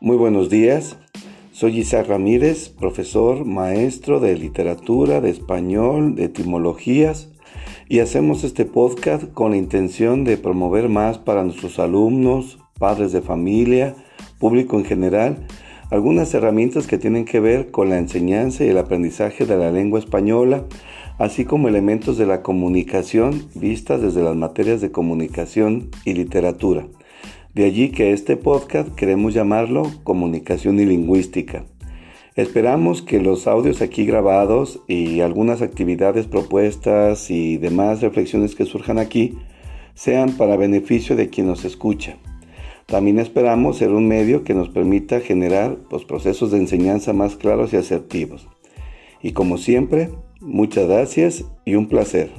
Muy buenos días. Soy Isaac Ramírez, profesor, maestro de literatura, de español, de etimologías, y hacemos este podcast con la intención de promover más para nuestros alumnos, padres de familia, público en general, algunas herramientas que tienen que ver con la enseñanza y el aprendizaje de la lengua española, así como elementos de la comunicación vistas desde las materias de comunicación y literatura. De allí que este podcast queremos llamarlo Comunicación y Lingüística. Esperamos que los audios aquí grabados y algunas actividades propuestas y demás reflexiones que surjan aquí sean para beneficio de quien nos escucha. También esperamos ser un medio que nos permita generar los pues, procesos de enseñanza más claros y asertivos. Y como siempre, muchas gracias y un placer.